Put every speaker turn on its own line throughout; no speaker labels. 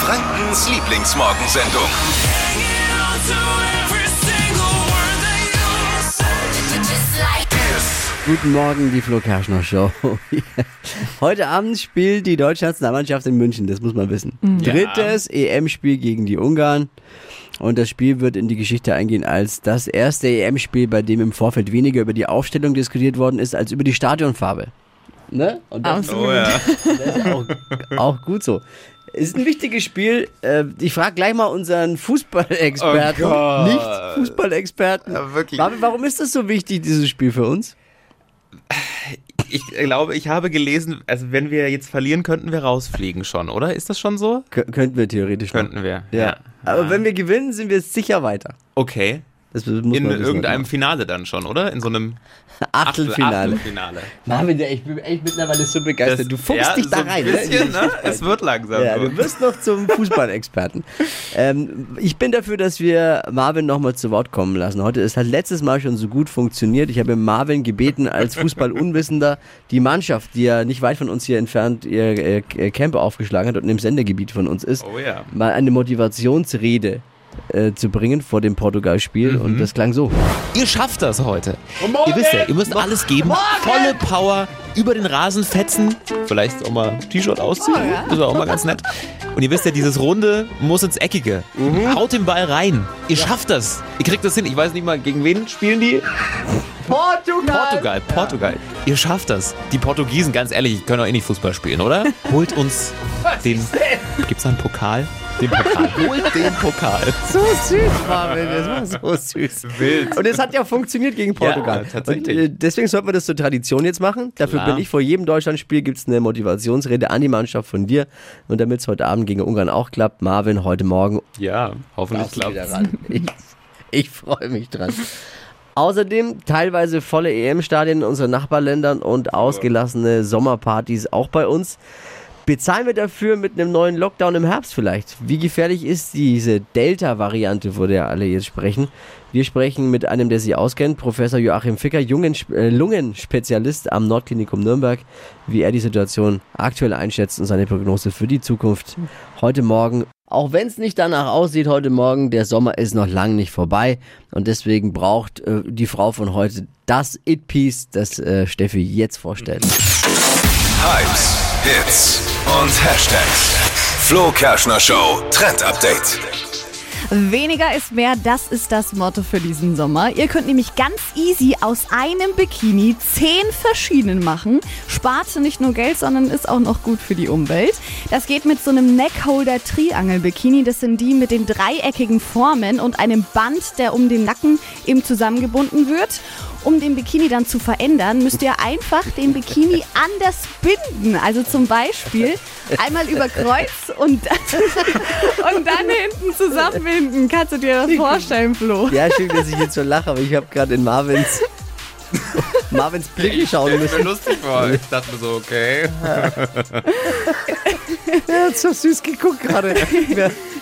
Frankens Lieblingsmorgensendung.
Guten Morgen, die Flo Kerschner Show. Heute Abend spielt die deutsche Nationalmannschaft in München, das muss man wissen. Drittes EM-Spiel gegen die Ungarn. Und das Spiel wird in die Geschichte eingehen als das erste EM-Spiel, bei dem im Vorfeld weniger über die Aufstellung diskutiert worden ist, als über die Stadionfarbe. Ne? Und das,
Absolut.
Oh ja.
das ist auch, auch gut so. Ist ein wichtiges Spiel. Äh, Ich frage gleich mal unseren Fußballexperten,
Oh
nicht Fußballexperten.
Ja, wirklich.
Warum ist das so wichtig, dieses Spiel für uns?
Ich glaube, ich habe gelesen, also wenn wir jetzt verlieren, könnten wir rausfliegen schon, oder? Ist das schon so?
Kö könnten wir theoretisch noch.
Könnten wir.
Ja. Aber wenn wir gewinnen, sind wir sicher weiter.
Okay. In
man wissen.
irgendeinem Finale dann schon, oder? In so einem
Achtelfinale.
Achtelfinale.
Marvin, ich bin echt mittlerweile so begeistert.
Das-
du fuchst
ja,
dich da
so
rein.
Ein bisschen,
ne?
ne? Es wird langsam.
Ja,
so.
du wirst noch zum Fußballexperten. ähm, ich bin dafür, dass wir Marvin nochmal zu Wort kommen lassen. Heute ist halt letztes Mal schon so gut funktioniert. Ich habe Marvin gebeten, als Fußballunwissender die Mannschaft, die ja nicht weit von uns hier entfernt ihr äh, Camp aufgeschlagen hat und im Sendegebiet von uns ist,
Oh ja.
mal eine Motivationsrede äh, zu bringen vor dem Portugal-Spiel. Und das klang so.
Ihr schafft das heute. Ihr wisst ja, ihr müsst alles geben. Volle Power über den Rasen fetzen. Vielleicht auch mal ein T-Shirt ausziehen. Das ist auch mal ganz nett. Und ihr wisst ja, dieses Runde muss ins Eckige. Haut den Ball rein. Ihr schafft das. Ihr kriegt das hin. Ich weiß nicht mal, gegen wen spielen die?
Portugal!
Portugal, Portugal. Ihr schafft das. Die Portugiesen, ganz ehrlich, können doch eh nicht Fußball spielen, oder? Holt uns den. Gibt's da einen Pokal? Den Pokal. Holt den Pokal.
So süß, Marvin, das war so süß.
Wild.
Und es hat ja funktioniert gegen Portugal.
Ja, tatsächlich.
Und, äh, deswegen sollten wir das zur Tradition jetzt machen. Dafür
Klar.
bin ich vor jedem Deutschlandspiel gibt es eine Motivationsrede an die Mannschaft von dir. Und damit es heute Abend gegen Ungarn auch klappt, Marvin, heute Morgen
Ja, hoffentlich
ran. Ich, ich freue mich dran. Außerdem teilweise volle EM-Stadien in unseren Nachbarländern und ausgelassene Sommerpartys auch bei uns. Bezahlen wir dafür mit einem neuen Lockdown im Herbst vielleicht? Wie gefährlich ist diese Delta-Variante, vor der alle jetzt sprechen? Wir sprechen mit einem, der sich auskennt, Professor Joachim Ficker, äh, Lungenspezialist am Nordklinikum Nürnberg, wie er die Situation aktuell einschätzt und seine Prognose für die Zukunft heute Morgen. Auch wenn es nicht danach aussieht heute Morgen, der Sommer ist noch lang nicht vorbei und deswegen braucht äh, die Frau von heute das It-Piece, das äh, Steffi jetzt vorstellt.
Hypes, Hits und Hashtags. Flo Kerschner Show Trend Update.
Weniger ist mehr, das ist das Motto für diesen Sommer. Ihr könnt nämlich ganz easy aus einem Bikini zehn verschiedenen machen. Spart nicht nur Geld, sondern ist auch noch gut für die Umwelt. Das geht mit so einem Neckholder Triangel Bikini. Das sind die mit den dreieckigen Formen und einem Band, der um den Nacken eben zusammengebunden wird. Um den Bikini dann zu verändern, müsst ihr einfach den Bikini anders binden. Also zum Beispiel einmal über Kreuz und, und dann hinten zusammenbinden. Kannst du dir das vorstellen, Flo?
Ja, schön, dass ich jetzt so lache, aber ich habe gerade in Marvins, Marvins Blick schauen
Ich
müssen.
bin lustig war. Ich dachte mir so, okay.
Er hat so süß geguckt gerade.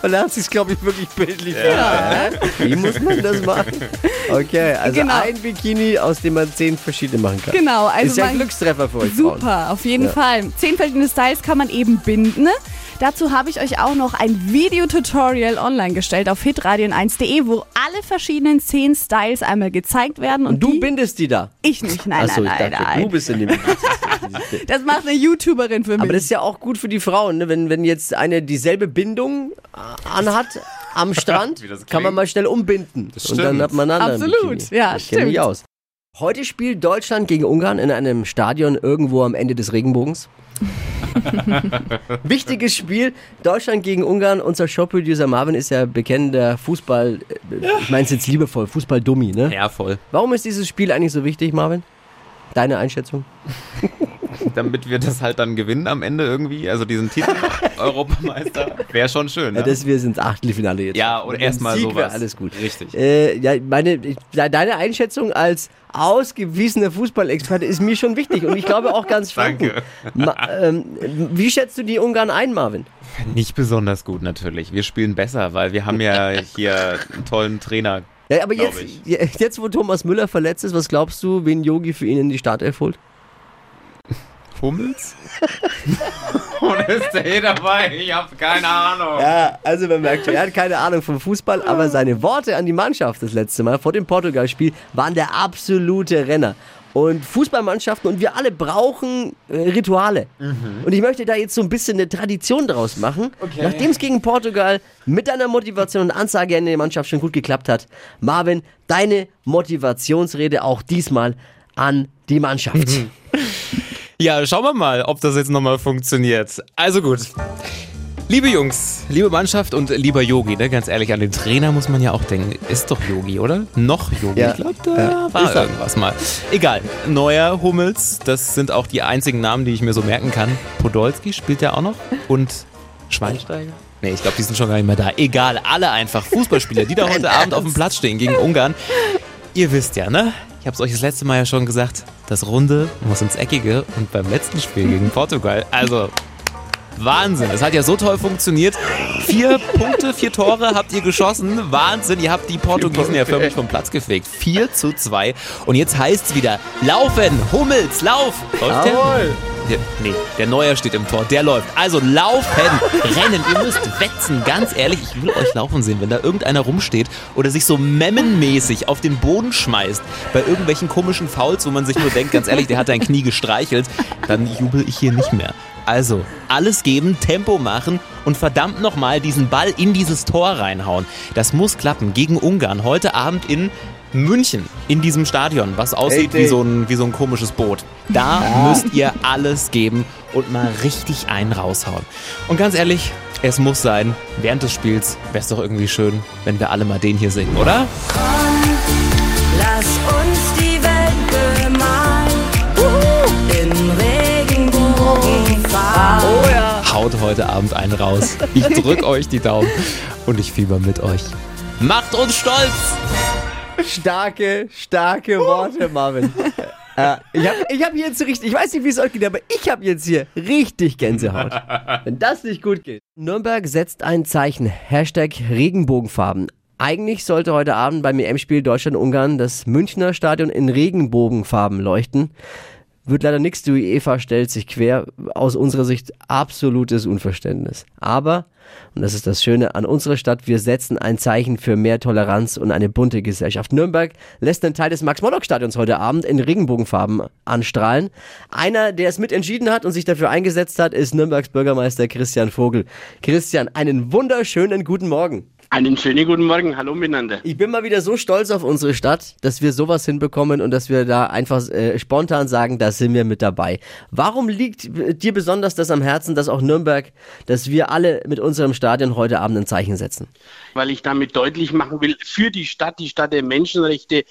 Und er hat sich, glaube ich, wirklich bildlich vorgestellt. Wie muss man das machen? Okay, also
Genau.
ein Bikini, aus dem man zehn verschiedene machen kann.
Genau, also
ist ja ein Glückstreffer für euch Frauen.
Super, auf jeden
Ja.
Fall. Zehn verschiedene Styles kann man eben binden. Dazu habe ich euch auch noch ein Videotutorial online gestellt auf hitradion1.de, wo alle verschiedenen zehn Styles einmal gezeigt werden. Und,
Und du
die,
bindest die da?
Ich nicht, nein,
Achso,
nein,
ich
nein,
dachte,
nein.
du bist in dem.
Das macht eine YouTuberin für mich.
Aber das ist ja auch gut für die Frauen, ne? wenn, wenn jetzt eine dieselbe Bindung äh, anhat am Strand, kann man mal schnell umbinden.
Das
Und dann
stimmt.
hat man einen anderen
Absolut,
Bikini.
ja,
ich kenn mich
stimmt.
aus. Heute spielt Deutschland gegen Ungarn in einem Stadion irgendwo am Ende des Regenbogens. Wichtiges Spiel. Deutschland gegen Ungarn. Unser Showproducer Marvin ist ja bekennender Fußball, äh, ich meine es jetzt liebevoll, Fußball-Dummi, ne?
Ja, voll.
Warum ist dieses Spiel eigentlich so wichtig, Marvin? Deine Einschätzung?
Damit wir das halt dann gewinnen am Ende irgendwie. Also diesen Titel Europameister. Wäre schon schön.
Ja,
Ne?
das wir sind ins Achtelfinale jetzt.
Ja,
dem
erstmal sowas.
Alles gut.
Richtig.
Äh, ja, meine, deine Einschätzung als ausgewiesener Fußballexperte ist mir schon wichtig und ich glaube auch ganz Franken.
Danke.
Ähm, wie schätzt du die Ungarn ein, Marvin?
Nicht besonders gut natürlich. Wir spielen besser, weil wir haben ja hier einen tollen Trainer.
Ja, aber jetzt, je- jetzt, wo Thomas Müller verletzt ist, was glaubst du, wen Yogi für ihn in die Startelf holt?
Hummels? Und ist der hier dabei? Ich habe keine Ahnung.
Ja, also man merkt schon, er hat keine Ahnung vom Fußball, aber seine Worte an die Mannschaft das letzte Mal vor dem Portugal-Spiel waren der absolute Renner. Und Fußballmannschaften und wir alle brauchen äh, Rituale. Und ich möchte da jetzt so ein bisschen eine Tradition draus machen. Nachdem es gegen Portugal mit deiner Motivation und Ansage in der Mannschaft schon gut geklappt hat, Marvin, deine Motivationsrede auch diesmal an die Mannschaft.
Ja, schauen wir mal, ob das jetzt nochmal funktioniert. Also gut. Liebe Jungs, liebe Mannschaft und lieber Yogi, ne? ganz ehrlich, an den Trainer muss man ja auch denken. Ist doch Yogi, oder? Noch Yogi.
Ja.
Ich glaube, da
Ja.
war irgendwas mal. Egal. Neuer Hummels, das sind auch die einzigen Namen, die ich mir so merken kann. Podolski spielt ja auch noch. Und Schweinsteiger? Nee, ich glaube, die sind schon gar nicht mehr da. Egal, alle einfach Fußballspieler, die da heute Abend auf dem Platz stehen gegen Ungarn. Ihr wisst ja, ne? Ich habe es euch das letzte Mal ja schon gesagt. Das Runde muss ins Eckige und beim letzten Spiel gegen Portugal, also Wahnsinn. Es hat ja so toll funktioniert. Vier Punkte, vier Tore habt ihr geschossen. Wahnsinn. Ihr habt die Portugiesen ja förmlich vom Platz gefegt. 4 zu 2. Und jetzt heißt es wieder, laufen, Hummels, lauf.
Jawohl.
Der, nee, der Neuer steht im Tor, der läuft. Also laufen, rennen, ihr müsst wetzen. Ganz ehrlich, ich will euch laufen sehen, wenn da irgendeiner rumsteht oder sich so memmenmäßig auf den Boden schmeißt bei irgendwelchen komischen Fouls, wo man sich nur denkt, ganz ehrlich, der hat dein Knie gestreichelt, dann jubel ich hier nicht mehr. Also, alles geben, Tempo machen und verdammt nochmal diesen Ball in dieses Tor reinhauen. Das muss klappen gegen Ungarn heute Abend in München, in diesem Stadion, was aussieht
Hey,
wie so, ein, wie so ein komisches Boot. Da müsst ihr alles geben und mal richtig einen raushauen. Und ganz ehrlich, es muss sein, während des Spiels wäre es doch irgendwie schön, wenn wir alle mal den hier singen, oder?
Lass uns die Welt bemalen. In Regenbogenfarben.
Haut heute Abend einen raus. Ich drück euch die Daumen und ich fieber mit euch. Macht uns stolz!
Starke, starke Worte, Marvin. Äh, ich habe ich hab hier jetzt richtig, ich weiß nicht, wie es euch geht, aber ich habe jetzt hier richtig Gänsehaut. Wenn das nicht gut geht. Nürnberg setzt ein Zeichen. Hashtag Regenbogenfarben. Eigentlich sollte heute Abend beim EM-Spiel Deutschland-Ungarn das Münchner Stadion in Regenbogenfarben leuchten. Wird leider nichts, die UEFA stellt sich quer. Aus unserer Sicht absolutes Unverständnis. Aber, und das ist das Schöne an unserer Stadt, wir setzen ein Zeichen für mehr Toleranz und eine bunte Gesellschaft. Nürnberg lässt einen Teil des Max-Morlock-Stadions heute Abend in Regenbogenfarben anstrahlen. Einer, der es mit entschieden hat und sich dafür eingesetzt hat, ist Nürnbergs Bürgermeister Christian Vogel. Christian, einen wunderschönen guten Morgen.
Einen schönen guten Morgen, hallo miteinander.
Ich bin mal wieder so stolz auf unsere Stadt, dass wir sowas hinbekommen und dass wir da einfach äh, spontan sagen, da sind wir mit dabei. Warum liegt dir besonders das am Herzen, dass auch Nürnberg, dass wir alle mit unserem Stadion heute Abend ein Zeichen setzen?
Weil ich damit deutlich machen will, für die Stadt, die Stadt der Menschenrechte,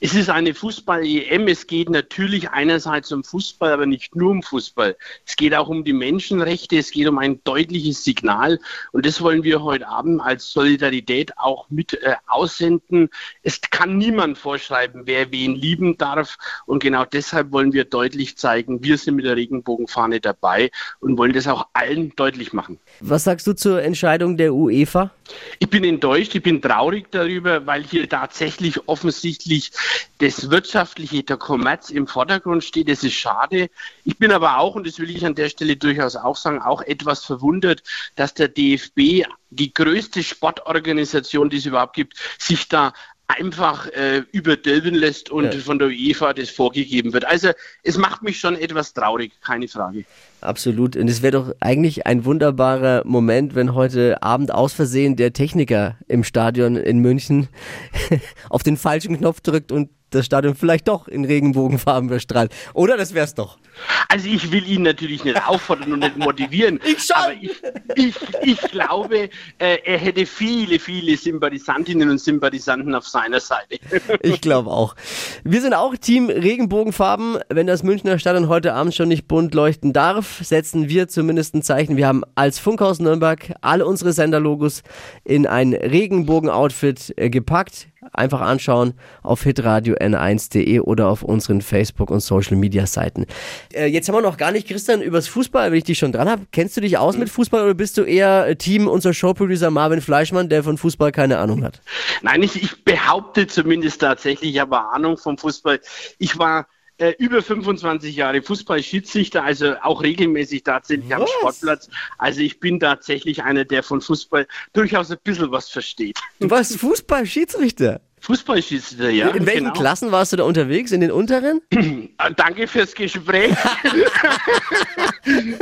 es ist eine Fußball-EM. Es geht natürlich einerseits um Fußball, aber nicht nur um Fußball. Es geht auch um die Menschenrechte. Es geht um ein deutliches Signal. Und das wollen wir heute Abend als Solidarität auch mit äh, aussenden. Es kann niemand vorschreiben, wer wen lieben darf. Und genau deshalb wollen wir deutlich zeigen, wir sind mit der Regenbogenfahne dabei und wollen das auch allen deutlich machen.
Was sagst du zur Entscheidung der UEFA?
Ich bin enttäuscht, ich bin traurig darüber, weil hier tatsächlich offensichtlich das Wirtschaftliche, der Kommerz im Vordergrund steht. Das ist schade. Ich bin aber auch, und das will ich an der Stelle durchaus auch sagen, auch etwas verwundert, dass der DFB, die größte Sportorganisation, die es überhaupt gibt, sich da einfach äh, überdölben lässt und
Ja.
von der UEFA das vorgegeben wird. Also es macht mich schon etwas traurig, keine Frage.
Absolut. Und es wäre doch eigentlich ein wunderbarer Moment, wenn heute Abend aus Versehen der Techniker im Stadion in München auf den falschen Knopf drückt und das Stadion vielleicht doch in Regenbogenfarben bestrahlt. Oder das wär's doch.
Also ich will ihn natürlich nicht auffordern und nicht motivieren.
Ich schon.
Aber ich, ich, ich glaube, äh, er hätte viele, viele Sympathisantinnen und Sympathisanten auf seiner Seite.
Ich glaube auch. Wir sind auch Team Regenbogenfarben. Wenn das Münchner Stadion heute Abend schon nicht bunt leuchten darf, setzen wir zumindest ein Zeichen. Wir haben als Funkhaus Nürnberg alle unsere Senderlogos in ein Regenbogen-Outfit äh, gepackt. Einfach anschauen auf hitradio n1.de oder auf unseren Facebook- und Social-Media-Seiten. Äh, jetzt haben wir noch gar nicht, Christian, übers Fußball, wenn ich dich schon dran habe. Kennst du dich aus mit Fußball oder bist du eher äh, Team unser Showproducer Marvin Fleischmann, der von Fußball keine Ahnung hat?
Nein, ich, ich behaupte zumindest tatsächlich, ich habe Ahnung vom Fußball. Ich war äh, über 25 Jahre Fußballschiedsrichter, also auch regelmäßig tatsächlich am
Was?
Sportplatz. Also ich bin tatsächlich einer, der von Fußball durchaus ein bisschen was versteht.
Du warst Fußball-Schiedsrichter.
Fußballschiedsrichter, ja.
In welchen
genau.
Klassen warst du da unterwegs? In den unteren?
Ah, Danke fürs Gespräch.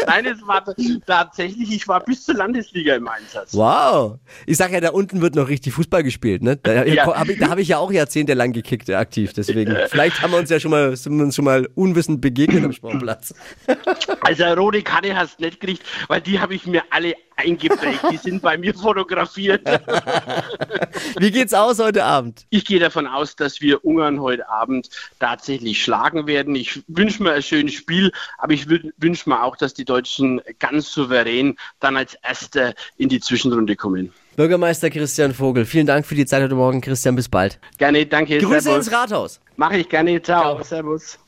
Nein, es war tatsächlich, ich war bis zur Landesliga im Einsatz.
Wow. Ich sag ja, da unten wird noch richtig Fußball gespielt, ne? Da,
Ja.
hab ich, da habe ich ja auch jahrzehntelang gekickt, äh, aktiv. Deswegen. Vielleicht haben wir uns ja schon mal, sind uns schon mal unwissend begegnet am Sportplatz.
Also rote Karte hast du nicht gekriegt, weil die habe ich mir alle eingeprägt. Die sind bei mir fotografiert.
Wie geht's aus heute Abend?
Ich gehe davon aus, dass wir Ungarn heute Abend tatsächlich schlagen werden. Ich wünsche mir ein schönes Spiel, aber ich wün- wünsche mir auch, dass die Deutschen ganz souverän dann als Erster in die Zwischenrunde kommen.
Bürgermeister Christian Vogel, vielen Dank für die Zeit heute Morgen. Christian, bis bald.
Gerne, danke.
Grüße
Servus.
ins Rathaus.
Mache ich gerne. Ciao.
Ciao.
Servus.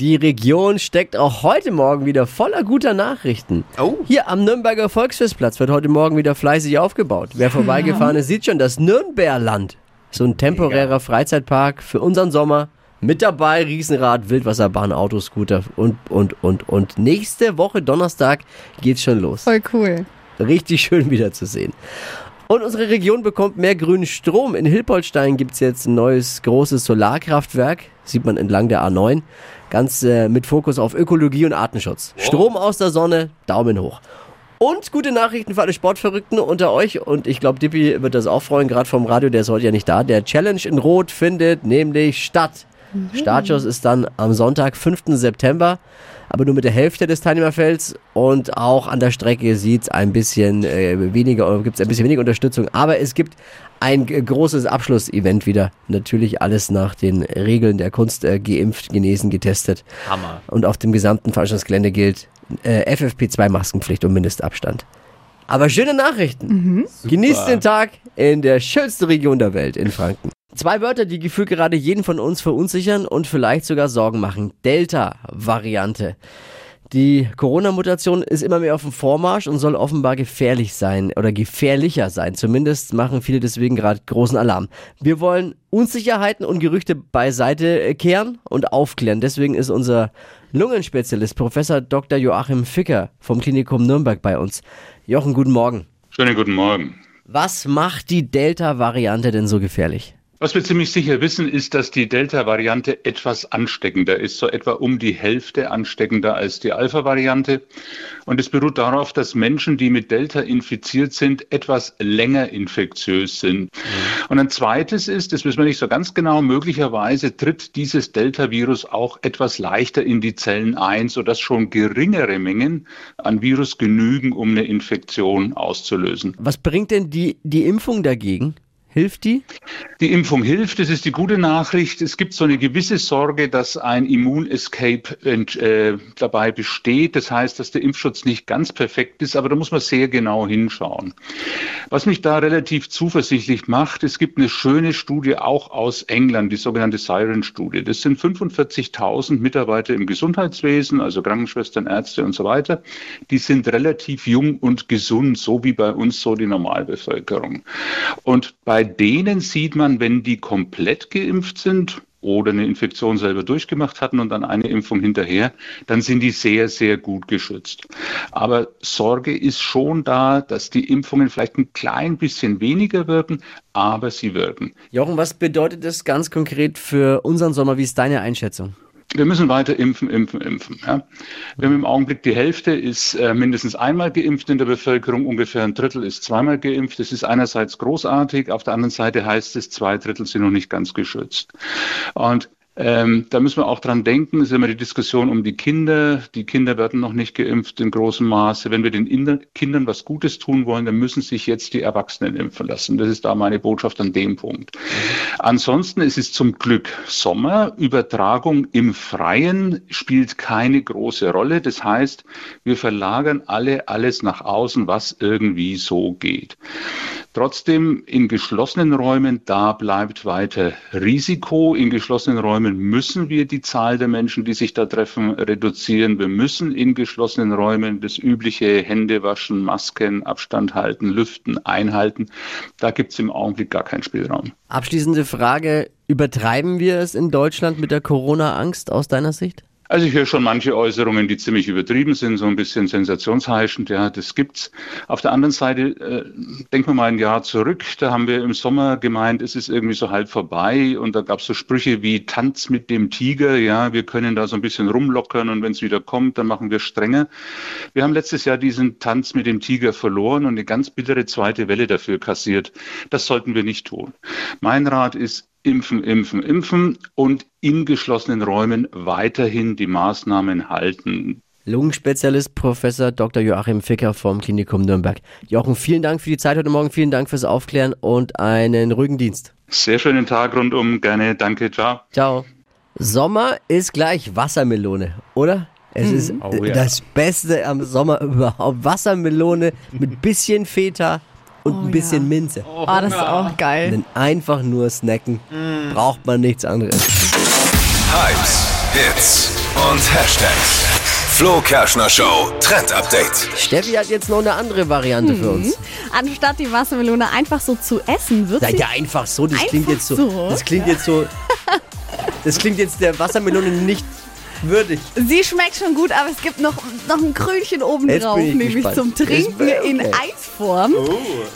Die Region steckt auch heute Morgen wieder voller guter Nachrichten.
Oh.
Hier am Nürnberger Volksfestplatz wird heute Morgen wieder fleißig aufgebaut. Wer vorbeigefahren ist, sieht schon das Nürnberland. So ein temporärer Freizeitpark für unseren Sommer. Mit dabei Riesenrad, Wildwasserbahn, Autoscooter und, und, und, und. Nächste Woche Donnerstag geht's schon los.
Voll cool.
Richtig schön wiederzusehen. Und unsere Region bekommt mehr grünen Strom. In Hilpoltstein gibt es jetzt ein neues großes Solarkraftwerk. Sieht man entlang der A9. Ganz äh, mit Fokus auf Ökologie und Artenschutz. Strom aus der Sonne, Daumen hoch. Und gute Nachrichten für alle Sportverrückten unter euch. Und ich glaube, Dippi wird das auch freuen, gerade vom Radio, der ist heute ja nicht da. Der Challenge in Rot findet nämlich statt. Startschuss ist dann am Sonntag, 5. September, aber nur mit der Hälfte des Teilnehmerfelds und auch an der Strecke sieht es ein bisschen äh, weniger, gibt es ein bisschen weniger Unterstützung, aber es gibt ein großes Abschlussevent wieder. Natürlich alles nach den Regeln der Kunst äh, geimpft, genesen, getestet.
Hammer.
Und auf dem gesamten Veranstaltungsgelände gilt äh, FFP2-Maskenpflicht und Mindestabstand. Aber schöne Nachrichten. Genießt den Tag in der schönsten Region der Welt, in Franken. Zwei Wörter, die gefühlt gerade jeden von uns verunsichern und vielleicht sogar Sorgen machen. Delta-Variante. Die Corona-Mutation ist immer mehr auf dem Vormarsch und soll offenbar gefährlich sein oder gefährlicher sein. Zumindest machen viele deswegen gerade großen Alarm. Wir wollen Unsicherheiten und Gerüchte beiseite kehren und aufklären. Deswegen ist unser Lungenspezialist Professor Dr. Joachim Ficker vom Klinikum Nürnberg bei uns. Jochen, guten Morgen.
Schönen guten Morgen.
Was macht die Delta-Variante denn so gefährlich?
Was wir ziemlich sicher wissen, ist, dass die Delta-Variante etwas ansteckender ist, so etwa um die Hälfte ansteckender als die Alpha-Variante. Und es beruht darauf, dass Menschen, die mit Delta infiziert sind, etwas länger infektiös sind. Und ein zweites ist, das wissen wir nicht so ganz genau, möglicherweise tritt dieses Delta-Virus auch etwas leichter in die Zellen ein, sodass schon geringere Mengen an Virus genügen, um eine Infektion auszulösen.
Was bringt denn die, die Impfung dagegen? Hilft die?
Die Impfung hilft, das ist die gute Nachricht. Es gibt so eine gewisse Sorge, dass ein Immunescape äh, dabei besteht. Das heißt, dass der Impfschutz nicht ganz perfekt ist, aber da muss man sehr genau hinschauen. Was mich da relativ zuversichtlich macht, es gibt eine schöne Studie auch aus England, die sogenannte Siren-Studie. Das sind 45.000 Mitarbeiter im Gesundheitswesen, also Krankenschwestern, Ärzte und so weiter. Die sind relativ jung und gesund, so wie bei uns so die Normalbevölkerung. Und bei denen sieht man, wenn die komplett geimpft sind oder eine Infektion selber durchgemacht hatten und dann eine Impfung hinterher, dann sind die sehr, sehr gut geschützt. Aber Sorge ist schon da, dass die Impfungen vielleicht ein klein bisschen weniger wirken, aber sie wirken.
Jochen, was bedeutet das ganz konkret für unseren Sommer? Wie ist deine Einschätzung?
Wir müssen weiter impfen, impfen, impfen. Ja. Wir haben im Augenblick die Hälfte ist äh, mindestens einmal geimpft in der Bevölkerung, ungefähr ein Drittel ist zweimal geimpft. Das ist einerseits großartig, auf der anderen Seite heißt es, zwei Drittel sind noch nicht ganz geschützt. Und ähm, da müssen wir auch dran denken, es ist immer die Diskussion um die Kinder. Die Kinder werden noch nicht geimpft in großem Maße. Wenn wir den Inder Kindern was Gutes tun wollen, dann müssen sich jetzt die Erwachsenen impfen lassen. Das ist da meine Botschaft an dem Punkt. Ansonsten ist es zum Glück Sommer. Übertragung im Freien spielt keine große Rolle. Das heißt, wir verlagern alle alles nach außen, was irgendwie so geht. Trotzdem in geschlossenen Räumen, da bleibt weiter Risiko. In geschlossenen Räumen müssen wir die Zahl der Menschen, die sich da treffen, reduzieren. Wir müssen in geschlossenen Räumen das übliche Hände waschen, Masken, Abstand halten, lüften, einhalten. Da gibt es im Augenblick gar keinen Spielraum.
Abschließende Frage, übertreiben wir es in Deutschland mit der Corona-Angst aus deiner Sicht?
Also ich höre schon manche Äußerungen, die ziemlich übertrieben sind, so ein bisschen sensationsheischend, ja, das gibt's. Auf der anderen Seite, äh, denken wir mal ein Jahr zurück, da haben wir im Sommer gemeint, es ist irgendwie so halb vorbei und da gab's so Sprüche wie Tanz mit dem Tiger, ja, wir können da so ein bisschen rumlockern und wenn es wieder kommt, dann machen wir strenger. Wir haben letztes Jahr diesen Tanz mit dem Tiger verloren und eine ganz bittere zweite Welle dafür kassiert. Das sollten wir nicht tun. Mein Rat ist, Impfen, impfen, impfen und in geschlossenen Räumen weiterhin die Maßnahmen halten.
Lungenspezialist Professor Dr. Joachim Ficker vom Klinikum Nürnberg. Joachim, vielen Dank für die Zeit heute Morgen, vielen Dank fürs Aufklären und einen ruhigen Dienst.
Sehr schönen Tag rundum, gerne, danke, ciao.
Ciao. Sommer ist gleich Wassermelone, oder? Es ist
Oh ja.
das Beste am Sommer überhaupt. Wassermelone mit bisschen Feta und
Oh
ein bisschen
ja.
Minze.
Oh, das ist auch geil.
Denn einfach nur snacken, braucht man nichts anderes.
Hypes, Hits und Hashtags. Flo Kerschner Show Trend Update.
Steffi hat jetzt noch eine andere Variante für uns.
Anstatt die Wassermelone einfach so zu essen, wird
Seid
sie
ihr einfach so, das klingt jetzt so,
so?
das klingt jetzt so, das klingt jetzt der Wassermelone nicht würdig.
Sie schmeckt schon gut, aber es gibt noch, noch ein Krönchen oben
Jetzt
drauf, nämlich
gespannt.
zum Trinken
bin-
in
okay.
Eisform.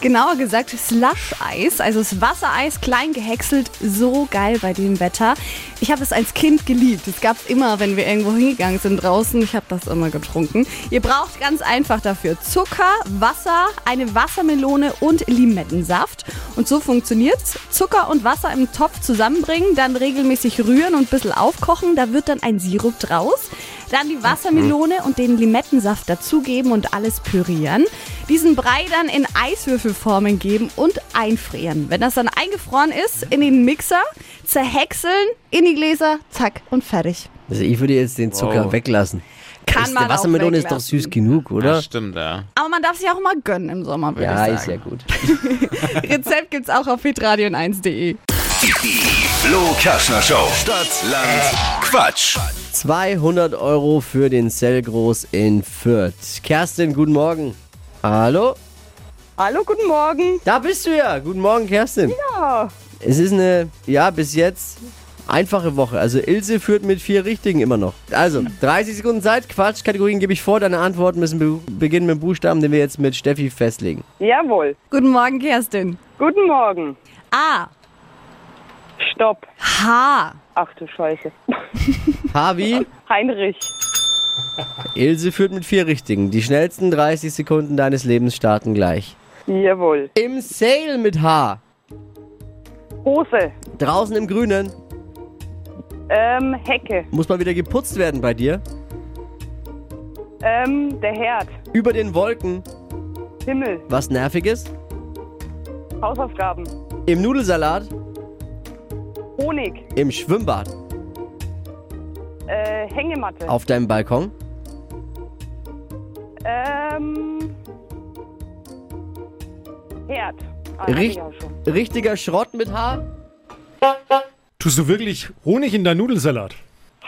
Genauer gesagt Slush-Eis, also das Wassereis, klein gehäckselt, so geil bei dem Wetter. Ich habe es als Kind geliebt. Es gab es immer, wenn wir irgendwo hingegangen sind draußen. Ich habe das immer getrunken. Ihr braucht ganz einfach dafür Zucker, Wasser, eine Wassermelone und Limettensaft. Und so funktioniert's. Zucker und Wasser im Topf zusammenbringen, dann regelmäßig rühren und ein bisschen aufkochen. Da wird dann ein Sirup draus. Dann die Wassermelone und den Limettensaft dazugeben und alles pürieren. Diesen Brei dann in Eiswürfelformen geben und einfrieren. Wenn das dann eingefroren ist, in den Mixer, zerhäckseln, in die Gläser, zack und fertig.
Also ich würde jetzt den Zucker
Wow.
weglassen.
Kann
ist,
man
der Wassermelone
auch
ist doch süß genug, oder?
Das stimmt, ja.
Aber man darf sich auch mal gönnen im Sommer, würde
Ja,
ich
ist ja
sagen.
gut.
Rezept gibt's auch auf hitradio1.de.
Flo Kerschner Show. Stadt, Land, Quatsch.
200 Euro für den Zellgroß in Fürth. Kerstin, guten Morgen. Hallo?
Hallo, guten Morgen.
Da bist du ja. Guten Morgen, Kerstin.
Ja,
Es ist eine, ja, bis jetzt einfache Woche. Also Ilse führt mit vier Richtigen immer noch. Also, 30 Sekunden Zeit. Quatsch, Kategorien gebe ich vor. Deine Antworten müssen be beginnen mit dem Buchstaben, den wir jetzt mit Steffi festlegen.
jawohl.
Guten Morgen, Kerstin.
Guten Morgen.
A.
Stopp.
H.
Ach du Scheiße.
Harvey,
Heinrich.
Ilse führt mit vier Richtigen. Die schnellsten 30 Sekunden deines Lebens starten gleich.
Jawohl.
Im Sale mit H.
Hose.
Draußen im Grünen.
Ähm, Hecke.
Muss mal wieder geputzt werden bei dir.
Ähm, der Herd.
Über den Wolken.
Himmel.
Was nerviges.
Hausaufgaben.
Im Nudelsalat.
Honig.
Im Schwimmbad.
Äh, Hängematte.
Auf deinem Balkon.
Ähm, Herd. Ah,
Richt-. Richtiger Schrott mit H.
Tust du wirklich Honig in deinen Nudelsalat?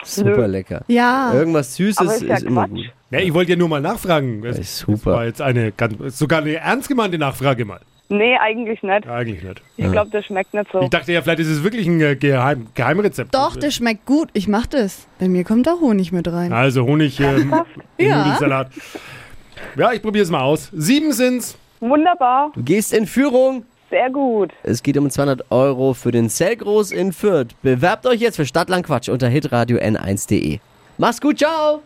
Super lecker.
Ja.
Irgendwas Süßes ist,
ist ja
immer
Quatsch.
gut.
Ja, ich wollte ja nur mal nachfragen. Das
ist super.
war jetzt eine ganz, sogar eine ernst gemeinte Nachfrage mal.
Nee, eigentlich nicht.
Eigentlich nicht.
Ich glaube, das schmeckt nicht so.
Ich dachte ja, vielleicht ist es wirklich ein äh, Geheim, Geheimrezept.
Doch, der schmeckt gut. Ich mach das. Bei mir kommt da Honig mit rein.
Also Honig ähm, im
Ja.
Nudelsalat. Ja, ich probiere es mal aus. Sieben sind's.
Wunderbar.
Du gehst in Führung.
Sehr gut.
Es geht um 200 Euro für den Zellgroß in Fürth. Bewerbt euch jetzt für Stadtland Quatsch unter hitradio n1.de. Mach's gut, ciao.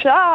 Ciao.